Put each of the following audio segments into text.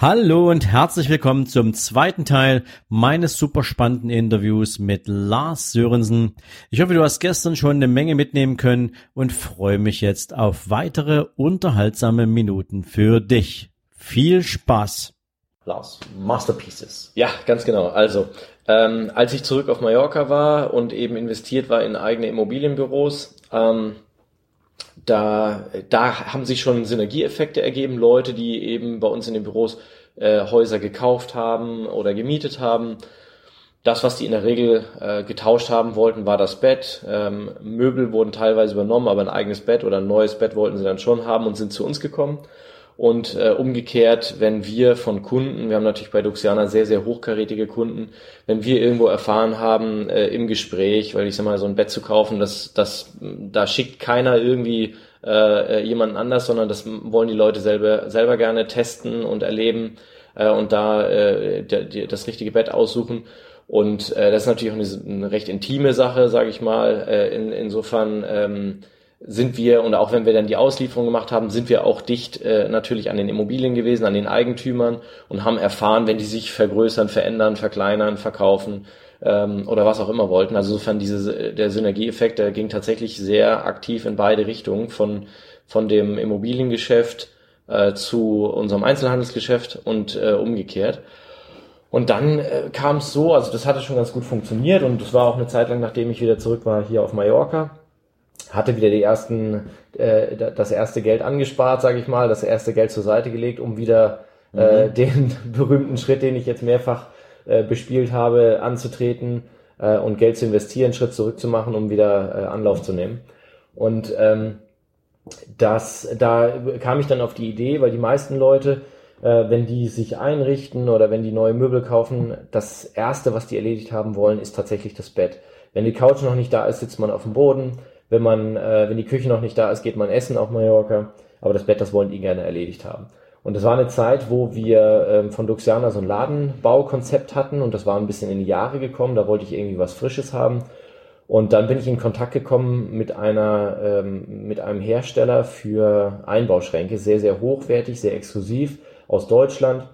Hallo und herzlich willkommen zum zweiten Teil meines super spannenden Interviews mit Lars Sörensen. Ich hoffe, du hast gestern schon eine Menge mitnehmen können und freue mich jetzt auf weitere unterhaltsame Minuten für dich. Viel Spaß! Lars, Masterpieces. Ja, ganz genau. Also, ähm, als ich zurück auf Mallorca war und eben investiert war in eigene Immobilienbüros, ähm, da, da haben sich schon Synergieeffekte ergeben. Leute, die eben bei uns in den Büros äh, Häuser gekauft haben oder gemietet haben. Das, was die in der Regel äh, getauscht haben wollten, war das Bett. Ähm, Möbel wurden teilweise übernommen, aber ein eigenes Bett oder ein neues Bett wollten sie dann schon haben und sind zu uns gekommen. Und äh, umgekehrt, wenn wir von Kunden, wir haben natürlich bei Duxiana sehr, sehr hochkarätige Kunden, wenn wir irgendwo erfahren haben äh, im Gespräch, weil ich sag mal, so ein Bett zu kaufen, das, das, da schickt keiner irgendwie äh, jemanden anders, sondern das wollen die Leute selber, selber gerne testen und erleben äh, und da äh, der, das richtige Bett aussuchen. Und äh, das ist natürlich auch eine, eine recht intime Sache, sage ich mal. Äh, in, insofern ähm, sind wir, und auch wenn wir dann die Auslieferung gemacht haben, sind wir auch dicht äh, natürlich an den Immobilien gewesen, an den Eigentümern und haben erfahren, wenn die sich vergrößern, verändern, verkleinern, verkaufen ähm, oder was auch immer wollten. Also insofern diese, der Synergieeffekt, der ging tatsächlich sehr aktiv in beide Richtungen, von, von dem Immobiliengeschäft äh, zu unserem Einzelhandelsgeschäft und äh, umgekehrt. Und dann äh, kam es so, also das hatte schon ganz gut funktioniert und das war auch eine Zeit lang, nachdem ich wieder zurück war hier auf Mallorca hatte wieder die ersten, äh, das erste Geld angespart, sage ich mal, das erste Geld zur Seite gelegt, um wieder äh, mhm. den berühmten Schritt, den ich jetzt mehrfach äh, bespielt habe, anzutreten äh, und Geld zu investieren, Schritt zurückzumachen, um wieder äh, Anlauf zu nehmen. Und ähm, das, da kam ich dann auf die Idee, weil die meisten Leute, äh, wenn die sich einrichten oder wenn die neue Möbel kaufen, das erste, was die erledigt haben wollen, ist tatsächlich das Bett. Wenn die Couch noch nicht da ist, sitzt man auf dem Boden wenn man, äh, wenn die Küche noch nicht da ist, geht man essen auf Mallorca. Aber das Bett, das wollen die gerne erledigt haben. Und das war eine Zeit, wo wir ähm, von Duxiana so ein Ladenbaukonzept hatten und das war ein bisschen in die Jahre gekommen. Da wollte ich irgendwie was Frisches haben. Und dann bin ich in Kontakt gekommen mit einer, ähm, mit einem Hersteller für Einbauschränke, sehr, sehr hochwertig, sehr exklusiv aus Deutschland.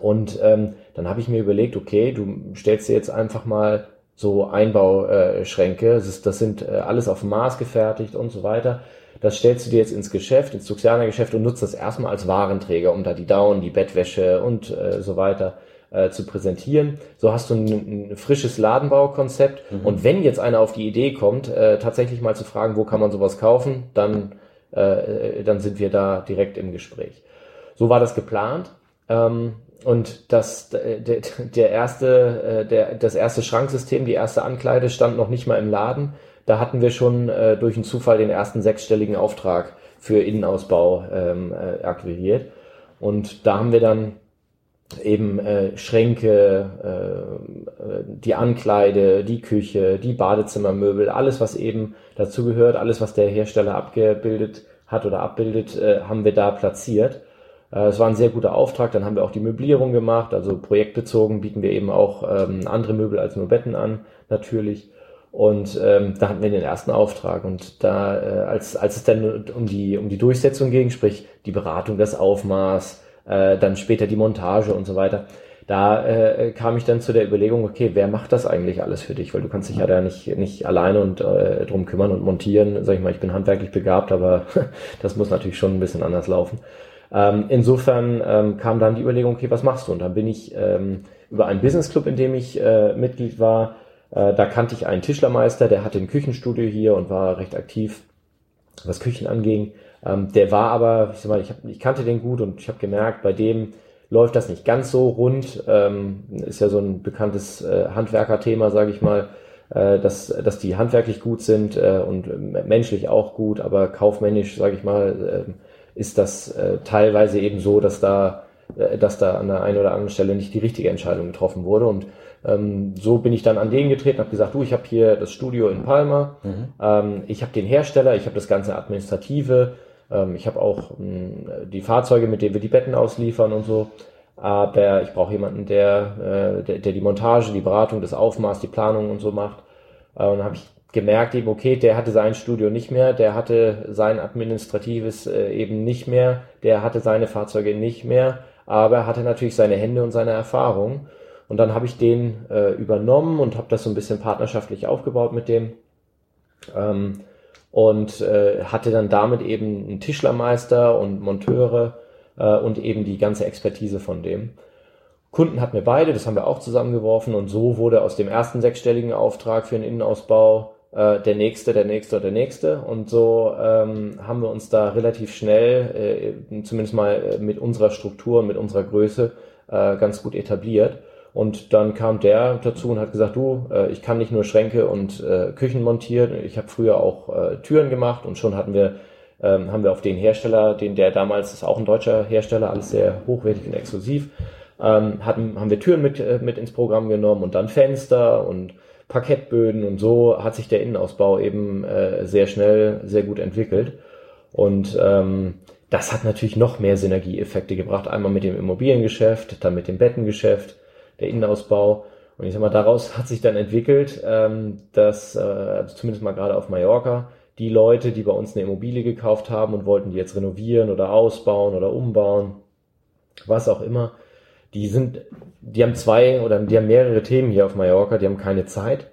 Und ähm, dann habe ich mir überlegt, okay, du stellst dir jetzt einfach mal so Einbauschränke. Das, ist, das sind äh, alles auf Maß gefertigt und so weiter. Das stellst du dir jetzt ins Geschäft, ins Tuxianer-Geschäft und nutzt das erstmal als Warenträger, um da die Down, die Bettwäsche und äh, so weiter äh, zu präsentieren. So hast du ein, ein frisches Ladenbaukonzept. Mhm. Und wenn jetzt einer auf die Idee kommt, äh, tatsächlich mal zu fragen, wo kann man sowas kaufen, dann, äh, dann sind wir da direkt im Gespräch. So war das geplant. Ähm, und das, der, der erste, äh, der, das erste Schranksystem, die erste Ankleide stand noch nicht mal im Laden. Da hatten wir schon äh, durch einen Zufall den ersten sechsstelligen Auftrag für Innenausbau ähm, äh, akquiriert. Und da haben wir dann eben äh, Schränke, äh, die Ankleide, die Küche, die Badezimmermöbel, alles was eben dazu gehört, alles was der Hersteller abgebildet hat oder abbildet, äh, haben wir da platziert. Äh, es war ein sehr guter Auftrag. Dann haben wir auch die Möblierung gemacht. Also projektbezogen bieten wir eben auch ähm, andere Möbel als nur Betten an, natürlich. Und ähm, da hatten wir den ersten Auftrag. Und da, äh, als, als es dann um die, um die Durchsetzung ging, sprich die Beratung, das Aufmaß, äh, dann später die Montage und so weiter, da äh, kam ich dann zu der Überlegung, okay, wer macht das eigentlich alles für dich? Weil du kannst dich ja da nicht, nicht alleine und äh, drum kümmern und montieren. Sag ich mal, ich bin handwerklich begabt, aber das muss natürlich schon ein bisschen anders laufen. Ähm, insofern ähm, kam dann die Überlegung, okay, was machst du? Und dann bin ich ähm, über einen Businessclub, in dem ich äh, Mitglied war, äh, da kannte ich einen Tischlermeister, der hatte ein Küchenstudio hier und war recht aktiv, was Küchen anging. Ähm, der war aber, ich, sag mal, ich, hab, ich kannte den gut und ich habe gemerkt, bei dem läuft das nicht ganz so rund. Ähm, ist ja so ein bekanntes äh, Handwerkerthema, sage ich mal, äh, dass, dass die handwerklich gut sind äh, und menschlich auch gut, aber kaufmännisch, sage ich mal, äh, ist das äh, teilweise eben so, dass da, äh, dass da an der einen oder anderen Stelle nicht die richtige Entscheidung getroffen wurde. Und Ähm, so bin ich dann an den getreten, habe gesagt, du, ich habe hier das Studio in Palma, mhm. ähm, ich habe den Hersteller, ich habe das ganze Administrative, ähm, ich habe auch mh, hm, die Fahrzeuge, mit denen wir die Betten ausliefern und so. Aber ich brauche jemanden, der, äh, der, der die Montage, die Beratung, das Aufmaß, die Planung und so macht. Äh, und dann habe ich gemerkt eben, okay, der hatte sein Studio nicht mehr, der hatte sein administratives äh, eben nicht mehr, der hatte seine Fahrzeuge nicht mehr, aber er hatte natürlich seine Hände und seine Erfahrung. Und dann habe ich den äh, übernommen und habe das so ein bisschen partnerschaftlich aufgebaut mit dem. Ähm, und äh, hatte dann damit eben einen Tischlermeister und Monteure äh, und eben die ganze Expertise von dem. Kunden hatten wir beide, das haben wir auch zusammengeworfen und so wurde aus dem ersten sechsstelligen Auftrag für einen Innenausbau äh, der nächste, der nächste, der nächste und so ähm, haben wir uns da relativ schnell, äh, zumindest mal äh, mit unserer Struktur und mit unserer Größe, äh, ganz gut etabliert. Und dann kam der dazu und hat gesagt, du, äh, ich kann nicht nur Schränke und äh, Küchen montieren, ich habe früher auch äh, Türen gemacht und schon hatten wir, ähm, haben wir auf den Hersteller, den der damals ist auch ein deutscher Hersteller, alles sehr hochwertig und exklusiv, ähm, hatten, haben wir Türen mit, äh, mit ins Programm genommen und dann Fenster und Parkettböden und so hat sich der Innenausbau eben äh, sehr schnell, sehr gut entwickelt. Und ähm, das hat natürlich noch mehr Synergieeffekte gebracht. Einmal mit dem Immobiliengeschäft, dann mit dem Bettengeschäft der Innenausbau. Und ich sag mal, daraus hat sich dann entwickelt, ähm, dass, äh, also zumindest mal gerade auf Mallorca, die Leute, die bei uns eine Immobilie gekauft haben und wollten die jetzt renovieren oder ausbauen oder umbauen, was auch immer, die sind, die haben zwei oder die haben mehrere Themen hier auf Mallorca, die haben keine Zeit,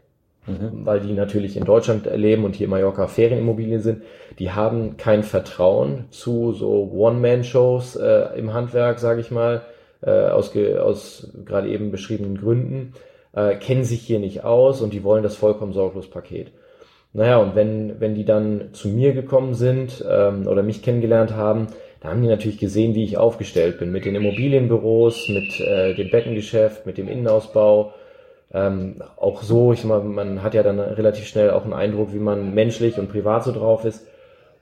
mhm. weil die natürlich in Deutschland leben und hier in Mallorca Ferienimmobilien sind. Die haben kein Vertrauen zu so One-Man-Shows äh, im Handwerk, sage ich mal äh, aus, aus gerade eben beschriebenen Gründen, äh, kennen sich hier nicht aus und die wollen das vollkommen sorglos Paket. Naja, und wenn, wenn die dann zu mir gekommen sind ähm, oder mich kennengelernt haben, da haben die natürlich gesehen, wie ich aufgestellt bin. Mit den Immobilienbüros, mit äh, dem Bettengeschäft, mit dem Innenausbau. Ähm, auch so, ich mal, man hat ja dann relativ schnell auch einen Eindruck, wie man menschlich und privat so drauf ist.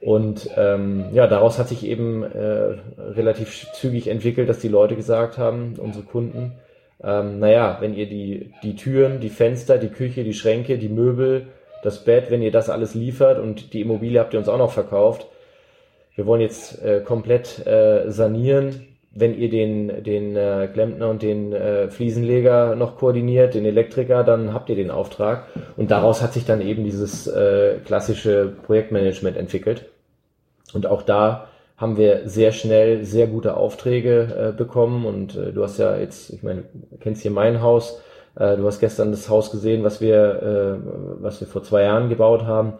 Und ähm, ja, daraus hat sich eben äh, relativ zügig entwickelt, dass die Leute gesagt haben, unsere Kunden, ähm, naja, wenn ihr die, die Türen, die Fenster, die Küche, die Schränke, die Möbel, das Bett, wenn ihr das alles liefert und die Immobilie habt ihr uns auch noch verkauft, wir wollen jetzt äh, komplett äh, sanieren. Wenn ihr den, den äh, Klempner und den äh, Fliesenleger noch koordiniert, den Elektriker, dann habt ihr den Auftrag. Und daraus hat sich dann eben dieses äh, klassische Projektmanagement entwickelt. Und auch da haben wir sehr schnell sehr gute Aufträge äh, bekommen. Und du hast ja jetzt, ich meine, du kennst hier mein Haus. Du hast gestern das Haus gesehen, was wir, was wir vor zwei Jahren gebaut haben.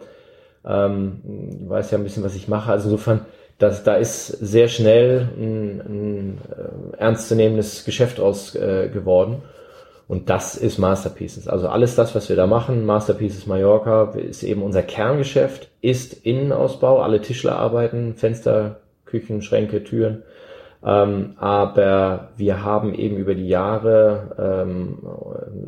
Ähm, du weißt ja ein bisschen, was ich mache. Also insofern, das, da ist sehr schnell ein, ein äh, ernstzunehmendes Geschäft aus äh, geworden. Und das ist Masterpieces. Also alles das, was wir da machen, Masterpieces Mallorca, ist eben unser Kerngeschäft, ist Innenausbau, alle Tischler arbeiten, Fenster, Küchen, Schränke, Türen. Ähm, aber wir haben eben über die Jahre ähm,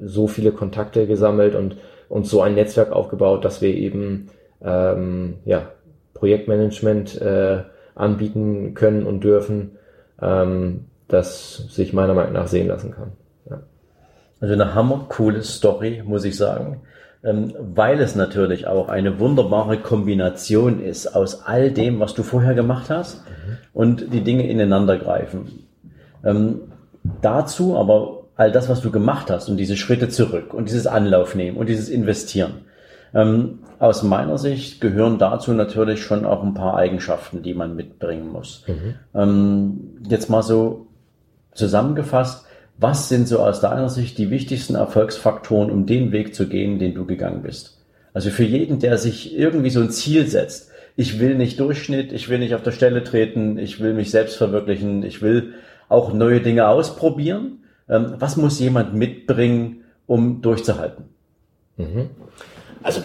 so viele Kontakte gesammelt und uns so ein Netzwerk aufgebaut, dass wir eben ähm, ja, Projektmanagement äh, anbieten können und dürfen, ähm, das sich meiner Meinung nach sehen lassen kann. Also eine hammercoole Story, muss ich sagen. Ähm, weil es natürlich auch eine wunderbare Kombination ist aus all dem, was du vorher gemacht hast mhm. und die Dinge ineinander greifen. Ähm, dazu aber all das, was du gemacht hast und diese Schritte zurück und dieses Anlauf nehmen und dieses Investieren. Ähm, aus meiner Sicht gehören dazu natürlich schon auch ein paar Eigenschaften, die man mitbringen muss. Mhm. Ähm, jetzt mal so zusammengefasst, was sind so aus deiner Sicht die wichtigsten Erfolgsfaktoren, um den Weg zu gehen, den du gegangen bist? Also für jeden, der sich irgendwie so ein Ziel setzt, ich will nicht Durchschnitt, ich will nicht auf der Stelle treten, ich will mich selbst verwirklichen, ich will auch neue Dinge ausprobieren. Ähm, was muss jemand mitbringen, um durchzuhalten? Mhm. Also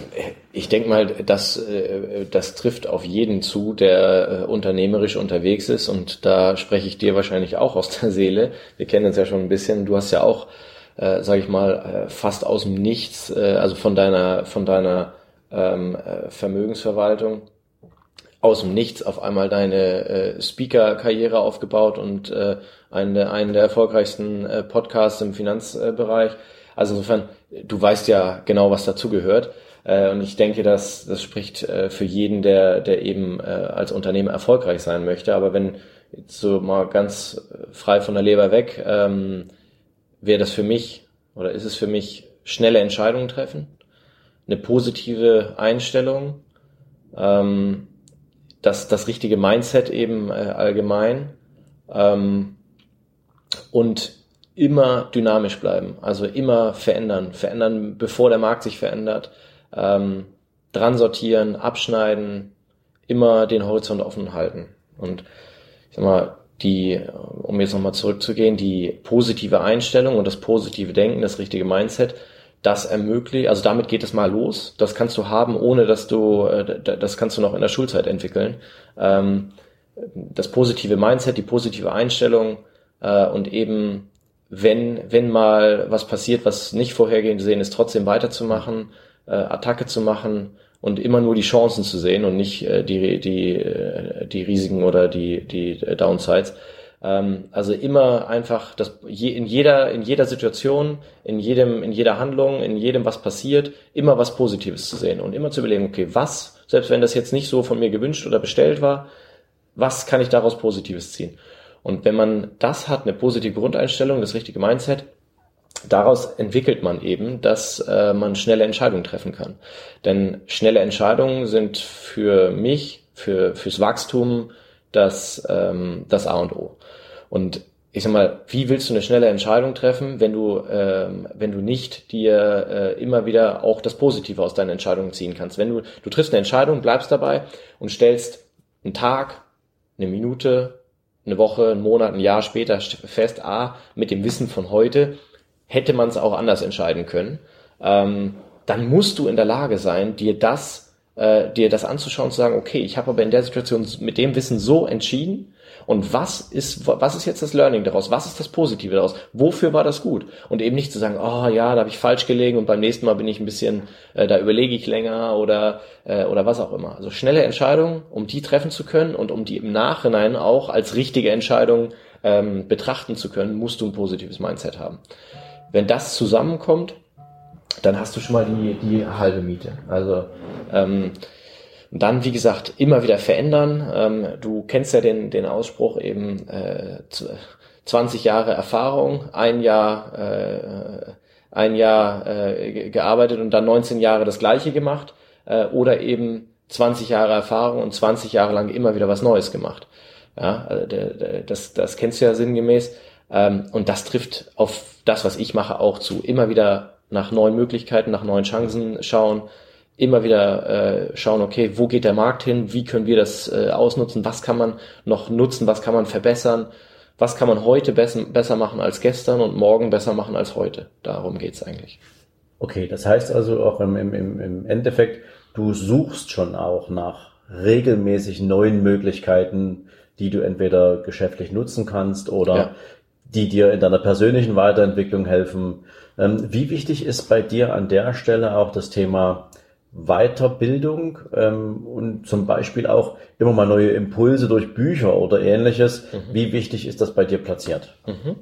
ich denke mal, das, äh, das trifft auf jeden zu, der äh, unternehmerisch unterwegs ist. Und da spreche ich dir wahrscheinlich auch aus der Seele. Wir kennen uns ja schon ein bisschen. Du hast ja auch, äh, sage ich mal, äh, fast aus dem Nichts, äh, also von deiner, von deiner ähm, äh, Vermögensverwaltung aus dem Nichts auf einmal deine äh, Speaker-Karriere aufgebaut und äh, einen, einen der erfolgreichsten äh, Podcasts im Finanzbereich. Also insofern, du weißt ja genau, was dazugehört. Äh, und ich denke, dass das spricht äh, für jeden, der, der eben äh, als Unternehmer erfolgreich sein möchte. Aber wenn jetzt so mal ganz frei von der Leber weg, ähm, wäre das für mich oder ist es für mich schnelle Entscheidungen treffen, eine positive Einstellung, ähm, das, das richtige Mindset eben äh, allgemein ähm, und immer dynamisch bleiben, also immer verändern, verändern, bevor der Markt sich verändert, ähm, dran sortieren, abschneiden, immer den Horizont offen halten. Und ich sag mal, die, um jetzt nochmal zurückzugehen, die positive Einstellung und das positive Denken, das richtige Mindset, das ermöglicht, also damit geht es mal los. Das kannst du haben, ohne dass du, äh, das kannst du noch in der Schulzeit entwickeln. Ähm, das positive Mindset, die positive Einstellung äh, und eben, wenn, wenn mal was passiert, was nicht vorhergesehen ist, trotzdem weiterzumachen, äh, Attacke zu machen und immer nur die Chancen zu sehen und nicht die, die, die Risiken oder die, die Downsides. Ähm, also immer einfach das je, in jeder in jeder Situation, in jedem in jeder Handlung, in jedem was passiert, immer was Positives zu sehen und immer zu überlegen, okay, was selbst wenn das jetzt nicht so von mir gewünscht oder bestellt war, was kann ich daraus Positives ziehen? Und wenn man das hat, eine positive Grundeinstellung, das richtige Mindset, daraus entwickelt man eben, dass äh, man schnelle Entscheidungen treffen kann. Denn schnelle Entscheidungen sind für mich, für fürs Wachstum das, ähm, das A und O. Und ich sag mal, wie willst du eine schnelle Entscheidung treffen, wenn du, ähm, wenn du nicht dir äh, immer wieder auch das Positive aus deinen Entscheidungen ziehen kannst? Wenn du, du triffst eine Entscheidung, bleibst dabei und stellst einen Tag, eine Minute, eine Woche, einen Monat, ein Jahr später fest, ah, mit dem Wissen von heute hätte man es auch anders entscheiden können, ähm, dann musst du in der Lage sein, dir das äh, dir das anzuschauen zu sagen, okay, ich habe aber in der Situation mit dem Wissen so entschieden und was ist, was ist jetzt das Learning daraus? Was ist das Positive daraus? Wofür war das gut? Und eben nicht zu sagen, oh ja, da habe ich falsch gelegen und beim nächsten Mal bin ich ein bisschen, äh, da überlege ich länger oder, äh, oder was auch immer. Also schnelle Entscheidungen, um die treffen zu können und um die im Nachhinein auch als richtige Entscheidung ähm, betrachten zu können, musst du ein positives Mindset haben. Wenn das zusammenkommt, dann hast du schon mal die, die halbe Miete. Also ähm, dann, wie gesagt, immer wieder verändern. Ähm, du kennst ja den, den Ausspruch eben äh, 20 Jahre Erfahrung, ein Jahr, äh, ein Jahr äh, gearbeitet und dann 19 Jahre das gleiche gemacht äh, oder eben 20 Jahre Erfahrung und 20 Jahre lang immer wieder was Neues gemacht. Ja, also das, das kennst du ja sinngemäß. Ähm, und das trifft auf das, was ich mache, auch zu. Immer wieder nach neuen Möglichkeiten, nach neuen Chancen schauen, immer wieder äh, schauen, okay, wo geht der Markt hin, wie können wir das äh, ausnutzen, was kann man noch nutzen, was kann man verbessern, was kann man heute besser, besser machen als gestern und morgen besser machen als heute. Darum geht's eigentlich. Okay, das heißt also auch im, im, im Endeffekt, du suchst schon auch nach regelmäßig neuen Möglichkeiten, die du entweder geschäftlich nutzen kannst oder ja. die dir in deiner persönlichen Weiterentwicklung helfen. Ähm, wie wichtig ist bei dir an der Stelle auch das Thema Weiterbildung ähm, und zum Beispiel auch immer mal neue Impulse durch Bücher oder ähnliches? Mhm. Wie wichtig ist das bei dir platziert? Mhm.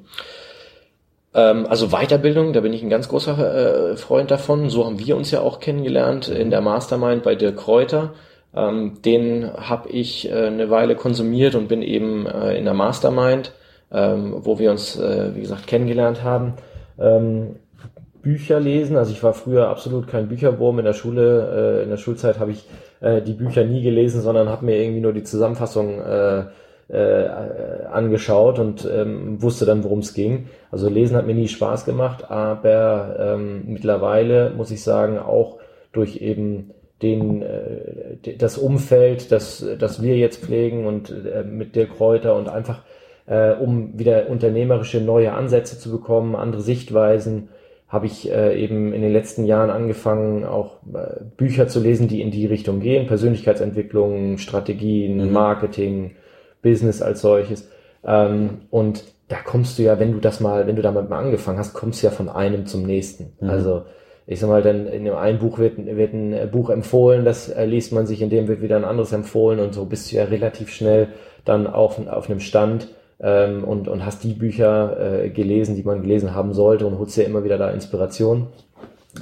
Ähm, also Weiterbildung, da bin ich ein ganz großer äh, Freund davon. So haben wir uns ja auch kennengelernt in der Mastermind bei Dirk Kräuter. Ähm, den habe ich äh, eine Weile konsumiert und bin eben äh, in der Mastermind, ähm, wo wir uns, äh, wie gesagt, kennengelernt haben. Bücher lesen. Also ich war früher absolut kein Bücherwurm in der Schule. Äh, in der Schulzeit habe ich äh, die Bücher nie gelesen, sondern habe mir irgendwie nur die Zusammenfassung äh, äh, angeschaut und ähm, wusste dann, worum es ging. Also lesen hat mir nie Spaß gemacht, aber ähm, mittlerweile muss ich sagen, auch durch eben den, äh, das Umfeld, das, das wir jetzt pflegen und äh, mit Dirk Kräuter und einfach äh, um wieder unternehmerische neue Ansätze zu bekommen, andere Sichtweisen, habe ich äh, eben in den letzten Jahren angefangen, auch äh, Bücher zu lesen, die in die Richtung gehen, Persönlichkeitsentwicklung, Strategien, mhm. Marketing, Business als solches. Ähm, und da kommst du ja, wenn du das mal, wenn du damit mal angefangen hast, kommst du ja von einem zum nächsten. Mhm. Also ich sag mal, dann in dem einen Buch wird, wird ein Buch empfohlen, das äh, liest man sich, in dem wird wieder ein anderes empfohlen und so bist du ja relativ schnell dann auf, auf einem Stand, ähm, und, und hast die Bücher äh, gelesen, die man gelesen haben sollte und holst dir immer wieder da Inspiration.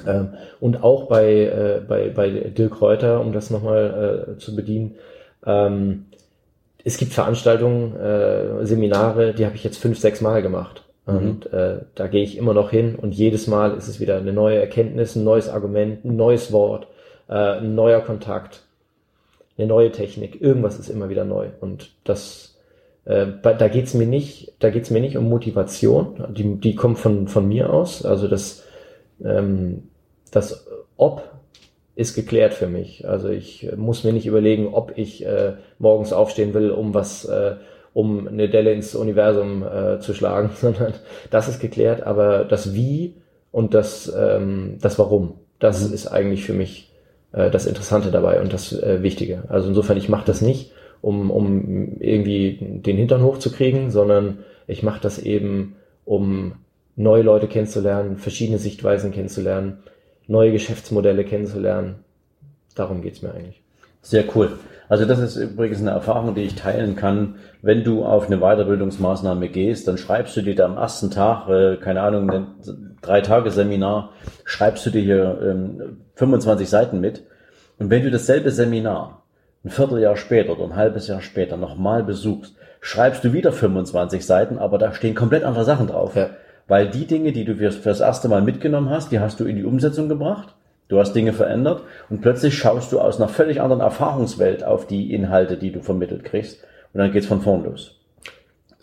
Ähm, und auch bei, äh, bei, bei Dirk Reuter, um das nochmal äh, zu bedienen, ähm, es gibt Veranstaltungen, äh, Seminare, die habe ich jetzt fünf, sechs Mal gemacht. Mhm. Und äh, da gehe ich immer noch hin und jedes Mal ist es wieder eine neue Erkenntnis, ein neues Argument, ein neues Wort, äh, ein neuer Kontakt, eine neue Technik. Irgendwas ist immer wieder neu. Und das äh, da geht's mir nicht, da geht's mir nicht um Motivation, die, die kommt von, von mir aus. Also das, ähm, das Ob ist geklärt für mich. Also ich muss mir nicht überlegen, ob ich äh, morgens aufstehen will, um was, äh, um eine Delle ins Universum äh, zu schlagen, sondern das ist geklärt. Aber das Wie und das, ähm, das Warum, das ist eigentlich für mich äh, das Interessante dabei und das äh, Wichtige. Also insofern, ich mache das nicht, um, um irgendwie den Hintern hochzukriegen, sondern ich mache das eben, um neue Leute kennenzulernen, verschiedene Sichtweisen kennenzulernen, neue Geschäftsmodelle kennenzulernen. Darum geht's mir eigentlich. Sehr cool. Also das ist übrigens eine Erfahrung, die ich teilen kann. Wenn du auf eine Weiterbildungsmaßnahme gehst, dann schreibst du dir da am ersten Tag, äh, keine Ahnung, ein drei Tage Seminar, schreibst du dir hier ähm, 25 Seiten mit. Und wenn du dasselbe Seminar ein Vierteljahr später oder ein halbes Jahr später nochmal besuchst, schreibst du wieder 25 Seiten, aber da stehen komplett andere Sachen drauf. Ja. Weil die Dinge, die du fürs, fürs erste Mal mitgenommen hast, die hast du in die Umsetzung gebracht. Du hast Dinge verändert und plötzlich schaust du aus einer völlig anderen Erfahrungswelt auf die Inhalte, die du vermittelt kriegst. Und dann geht's von vorn los.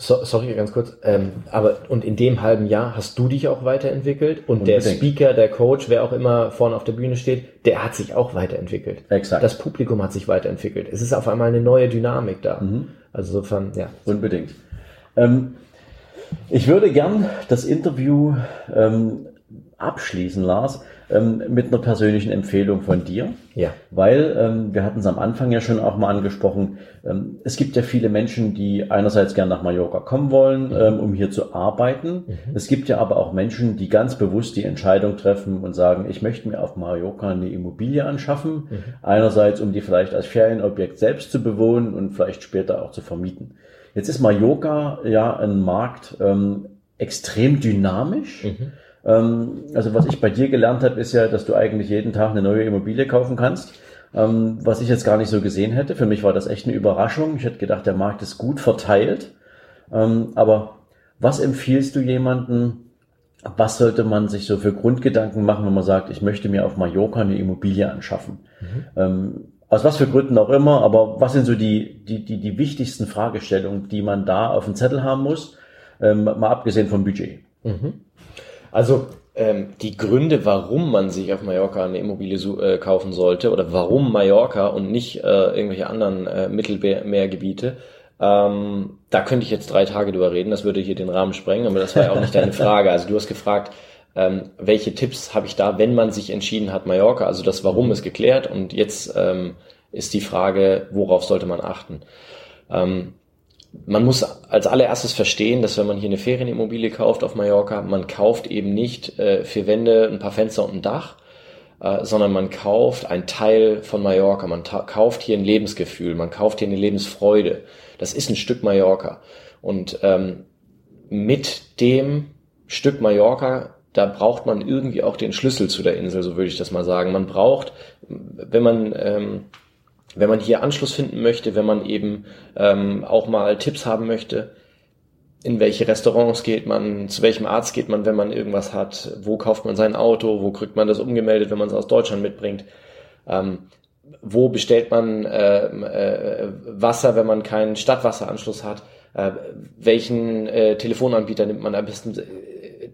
So, sorry, ganz kurz. Ähm, aber und in dem halben Jahr hast du dich auch weiterentwickelt und Unbedingt. der Speaker, der Coach, wer auch immer vorne auf der Bühne steht, der hat sich auch weiterentwickelt. Exakt. Das Publikum hat sich weiterentwickelt. Es ist auf einmal eine neue Dynamik da. Mhm. Also insofern, ja. Unbedingt. Ähm, ich würde gern das Interview ähm, abschließen, Lars, ähm, mit einer persönlichen Empfehlung von dir. Ja. Weil, ähm, wir hatten es am Anfang ja schon auch mal angesprochen, ähm, es gibt ja viele Menschen, die einerseits gern nach Mallorca kommen wollen, mhm. ähm, um hier zu arbeiten. Mhm. Es gibt ja aber auch Menschen, die ganz bewusst die Entscheidung treffen und sagen, ich möchte mir auf Mallorca eine Immobilie anschaffen. Mhm. Einerseits, um die vielleicht als Ferienobjekt selbst zu bewohnen und vielleicht später auch zu vermieten. Jetzt ist Mallorca ja ein Markt ähm, extrem dynamisch. Mhm. Ähm, also was ich bei dir gelernt habe, ist ja, dass du eigentlich jeden Tag eine neue Immobilie kaufen kannst. Ähm, was ich jetzt gar nicht so gesehen hätte. Für mich war das echt eine Überraschung. Ich hätte gedacht, der Markt ist gut verteilt. Ähm, aber was empfiehlst du jemanden? Was sollte man sich so für Grundgedanken machen, wenn man sagt, ich möchte mir auf Mallorca eine Immobilie anschaffen? Mhm. aus was für Gründen auch immer, aber was sind so die, die, die, die wichtigsten Fragestellungen, die man da auf dem Zettel haben muss, mal abgesehen vom Budget? Mhm. Also ähm, die Gründe, warum man sich auf Mallorca eine Immobilie äh, kaufen sollte oder warum Mallorca und nicht äh, irgendwelche anderen äh, Mittelmeergebiete, ähm, da könnte ich jetzt drei Tage drüber reden, das würde hier den Rahmen sprengen, aber das war ja auch nicht deine Frage. Also du hast gefragt, ähm, welche Tipps habe ich da, wenn man sich entschieden hat, Mallorca, also das Warum ist geklärt und jetzt ähm, ist die Frage, worauf sollte man achten. Ähm, man muss als allererstes verstehen, dass wenn man hier eine Ferienimmobilie kauft auf Mallorca, man kauft eben nicht äh, vier Wände, ein paar Fenster und ein Dach, äh, sondern man kauft ein Teil von Mallorca. Man kauft hier ein Lebensgefühl, man kauft hier eine Lebensfreude. Das ist ein Stück Mallorca. Und ähm, mit dem Stück Mallorca, da braucht man irgendwie auch den Schlüssel zu der Insel, so würde ich das mal sagen. Man braucht, wenn man ähm, wenn man hier Anschluss finden möchte, wenn man eben ähm, auch mal Tipps haben möchte, in welche Restaurants geht man, zu welchem Arzt geht man, wenn man irgendwas hat, wo kauft man sein Auto, wo kriegt man das umgemeldet, wenn man es aus Deutschland mitbringt, ähm, wo bestellt man äh, äh, Wasser, wenn man keinen Stadtwasseranschluss hat, äh, welchen äh, Telefonanbieter nimmt man am besten,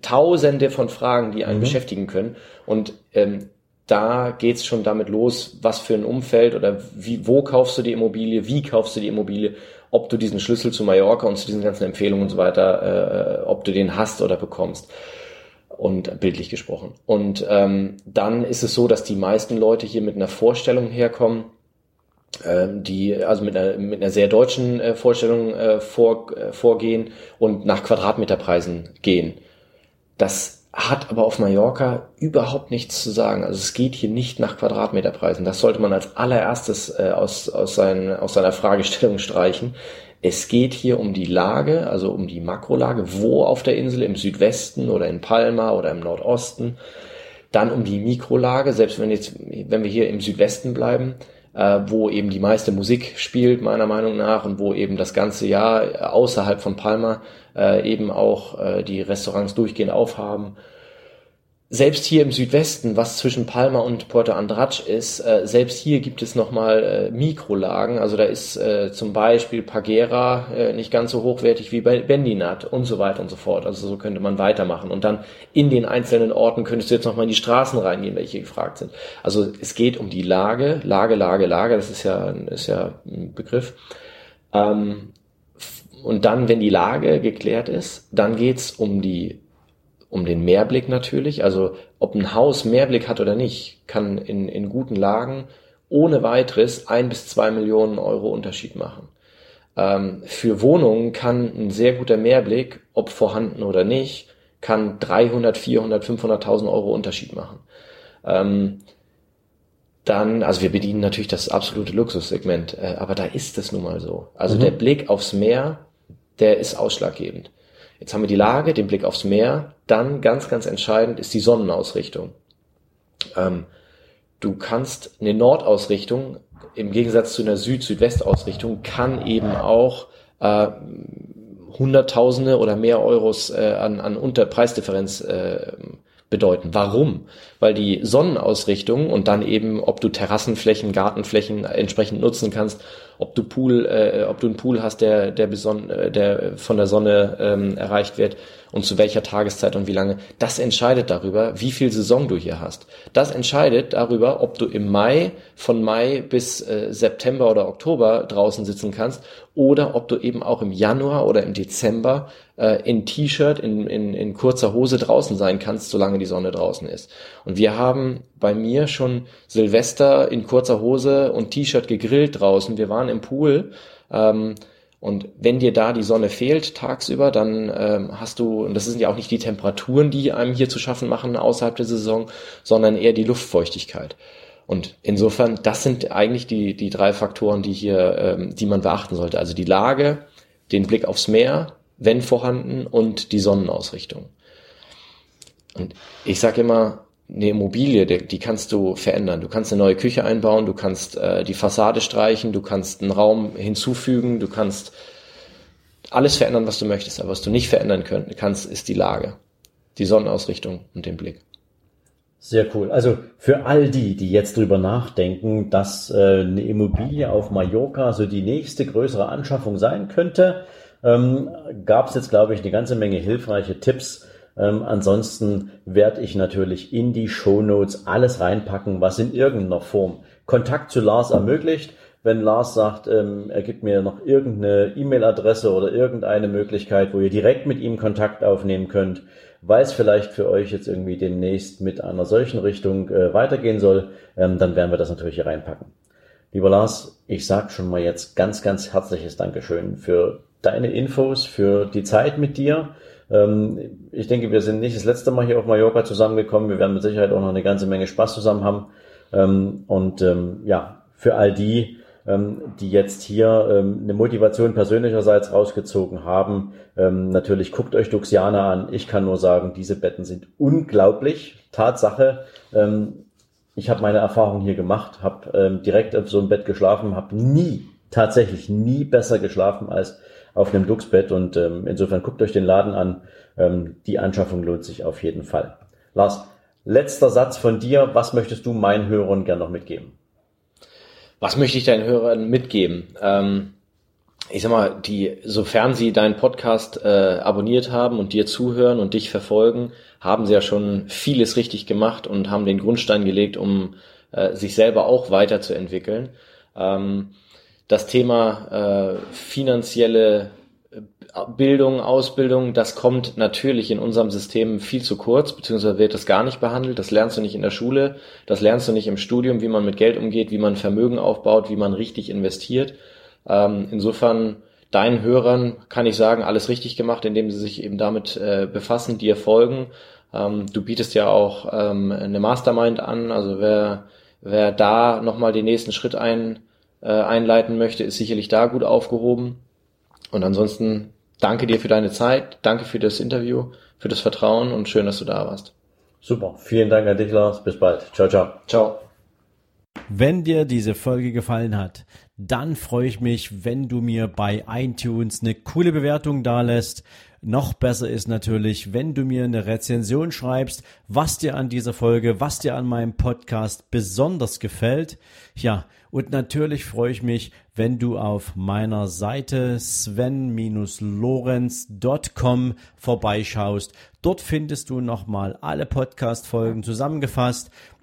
tausende von Fragen, die einen mhm. beschäftigen können und ähm, da geht's schon damit los, was für ein Umfeld oder wie, wo kaufst du die Immobilie, wie kaufst du die Immobilie, ob du diesen Schlüssel zu Mallorca und zu diesen ganzen Empfehlungen und so weiter, äh, ob du den hast oder bekommst. Und bildlich gesprochen. Und ähm, dann ist es so, dass die meisten Leute hier mit einer Vorstellung herkommen, äh, die also mit einer, mit einer sehr deutschen äh, Vorstellung äh, vor, äh, vorgehen und nach Quadratmeterpreisen gehen. Das hat aber auf Mallorca überhaupt nichts zu sagen. Also es geht hier nicht nach Quadratmeterpreisen. Das sollte man als allererstes äh, aus, aus, sein, aus seiner Fragestellung streichen. Es geht hier um die Lage, also um die Makrolage, wo auf der Insel, im Südwesten oder in Palma oder im Nordosten. Dann um die Mikrolage, selbst wenn jetzt, wenn wir hier im Südwesten bleiben, äh, wo eben die meiste Musik spielt, meiner Meinung nach, und wo eben das ganze Jahr außerhalb von Palma äh, eben auch äh, die Restaurants durchgehend aufhaben selbst hier im Südwesten, was zwischen Palma und Puerto Andratsch ist, äh, selbst hier gibt es nochmal äh, Mikrolagen. Also da ist äh, zum Beispiel Pagera äh, nicht ganz so hochwertig wie bei Bendinat und so weiter und so fort. Also so könnte man weitermachen. Und dann in den einzelnen Orten könntest du jetzt nochmal in die Straßen reingehen, welche gefragt sind. Also es geht um die Lage, Lage, Lage, Lage, das ist ja, ist ja ein Begriff. Ähm, und dann, wenn die Lage geklärt ist, dann geht's um die um den Mehrblick natürlich. Also ob ein Haus Mehrblick hat oder nicht, kann in, in guten Lagen ohne weiteres ein bis zwei Millionen Euro Unterschied machen. Ähm, für Wohnungen kann ein sehr guter Mehrblick, ob vorhanden oder nicht, kann 300, 400, 500.000 Euro Unterschied machen. Ähm, dann, also wir bedienen natürlich das absolute Luxussegment, äh, aber da ist es nun mal so. Also mhm. der Blick aufs Meer, der ist ausschlaggebend. Jetzt haben wir die Lage, den Blick aufs Meer. Dann ganz, ganz entscheidend ist die Sonnenausrichtung. Ähm, du kannst eine Nordausrichtung im Gegensatz zu einer Süd-Südwest-Ausrichtung kann eben auch äh, Hunderttausende oder mehr Euros äh, an, an Unterpreisdifferenz äh, bedeuten. Warum? Weil die Sonnenausrichtung und dann eben, ob du Terrassenflächen, Gartenflächen entsprechend nutzen kannst, ob du Pool, äh, ob du einen Pool hast, der, der, beson äh, der von der Sonne ähm, erreicht wird und zu welcher Tageszeit und wie lange, das entscheidet darüber, wie viel Saison du hier hast. Das entscheidet darüber, ob du im Mai, von Mai bis äh, September oder Oktober draußen sitzen kannst oder ob du eben auch im Januar oder im Dezember äh, in T-Shirt, in, in, in kurzer Hose draußen sein kannst, solange die Sonne draußen ist. Und wir haben bei mir schon Silvester in kurzer Hose und T-Shirt gegrillt draußen. Wir waren im Pool. Ähm, und wenn dir da die Sonne fehlt tagsüber, dann ähm, hast du, und das sind ja auch nicht die Temperaturen, die einem hier zu schaffen machen außerhalb der Saison, sondern eher die Luftfeuchtigkeit. Und insofern, das sind eigentlich die, die drei Faktoren, die hier, ähm, die man beachten sollte. Also die Lage, den Blick aufs Meer, wenn vorhanden, und die Sonnenausrichtung. Und ich sage immer, eine Immobilie, die, die, kannst du verändern. Du kannst eine neue Küche einbauen, du kannst äh, die Fassade streichen, du kannst einen Raum hinzufügen, du kannst alles verändern, was du möchtest. Aber was du nicht verändern können, kannst, ist die Lage, die Sonnenausrichtung und den Blick. Sehr cool. Also für all die, die jetzt drüber nachdenken, dass äh, eine Immobilie auf Mallorca so die nächste größere Anschaffung sein könnte, ähm, gab es jetzt, glaube ich, eine ganze Menge hilfreiche Tipps, ähm, ansonsten werde ich natürlich in die Show Notes alles reinpacken, was in irgendeiner Form Kontakt zu Lars ermöglicht. Wenn Lars sagt, ähm, er gibt mir noch irgendeine E-Mail-Adresse oder irgendeine Möglichkeit, wo ihr direkt mit ihm Kontakt aufnehmen könnt, weil es vielleicht für euch jetzt irgendwie demnächst mit einer solchen Richtung äh, weitergehen soll, ähm, dann werden wir das natürlich hier reinpacken. Lieber Lars, ich sag schon mal jetzt ganz, ganz herzliches Dankeschön für deine Infos, für die Zeit mit dir. Ähm, ich denke, wir sind nicht das letzte Mal hier auf Mallorca zusammengekommen. Wir werden mit Sicherheit auch noch eine ganze Menge Spaß zusammen haben. Ähm, und ähm, ja, für all die, die jetzt hier eine Motivation persönlicherseits rausgezogen haben, natürlich guckt euch Duxiana an. Ich kann nur sagen, diese Betten sind unglaublich. Tatsache. ich habe meine Erfahrung hier gemacht, habe direkt auf so einem Bett geschlafen, habe nie, tatsächlich nie besser geschlafen als auf einem Duxbett und ähm, insofern guckt euch den Laden an. Ähm, die Anschaffung lohnt sich auf jeden Fall. Lars, letzter Satz von dir. Was möchtest du meinen Hörern gern noch mitgeben? Was möchte ich deinen Hörern mitgeben? Ähm, ich sag mal, die, sofern sie deinen Podcast äh, abonniert haben und dir zuhören und dich verfolgen, haben sie ja schon vieles richtig gemacht und haben den Grundstein gelegt, um äh, sich selber auch weiterzuentwickeln. Ähm, das Thema äh, finanzielle äh, Bildung, Ausbildung, das kommt natürlich in unserem System viel zu kurz, beziehungsweise wird das gar nicht behandelt. Das lernst du nicht in der Schule, das lernst du nicht im Studium, wie man mit Geld umgeht, wie man Vermögen aufbaut, wie man richtig investiert. Ähm, insofern deinen Hörern kann ich sagen, alles richtig gemacht, indem sie sich eben damit äh, befassen, dir folgen Ähm, du bietest ja auch ähm, eine Mastermind an, also wer, wer da nochmal den nächsten Schritt ein, äh, einleiten möchte, ist sicherlich da gut aufgehoben. Und ansonsten danke dir für deine Zeit, danke für das Interview, für das Vertrauen und schön, dass du da warst. Super, vielen Dank an dich, Lars. Bis bald. Ciao, ciao. Ciao. Wenn dir diese Folge gefallen hat, dann freue ich mich, wenn du mir bei iTunes eine coole Bewertung dalässt. Noch besser ist natürlich, wenn du mir eine Rezension schreibst, was dir an dieser Folge, was dir an meinem Podcast besonders gefällt. Ja, und natürlich freue ich mich, wenn du auf meiner Seite sven-lorenz.com vorbeischaust. Dort findest du nochmal alle Podcast-Folgen zusammengefasst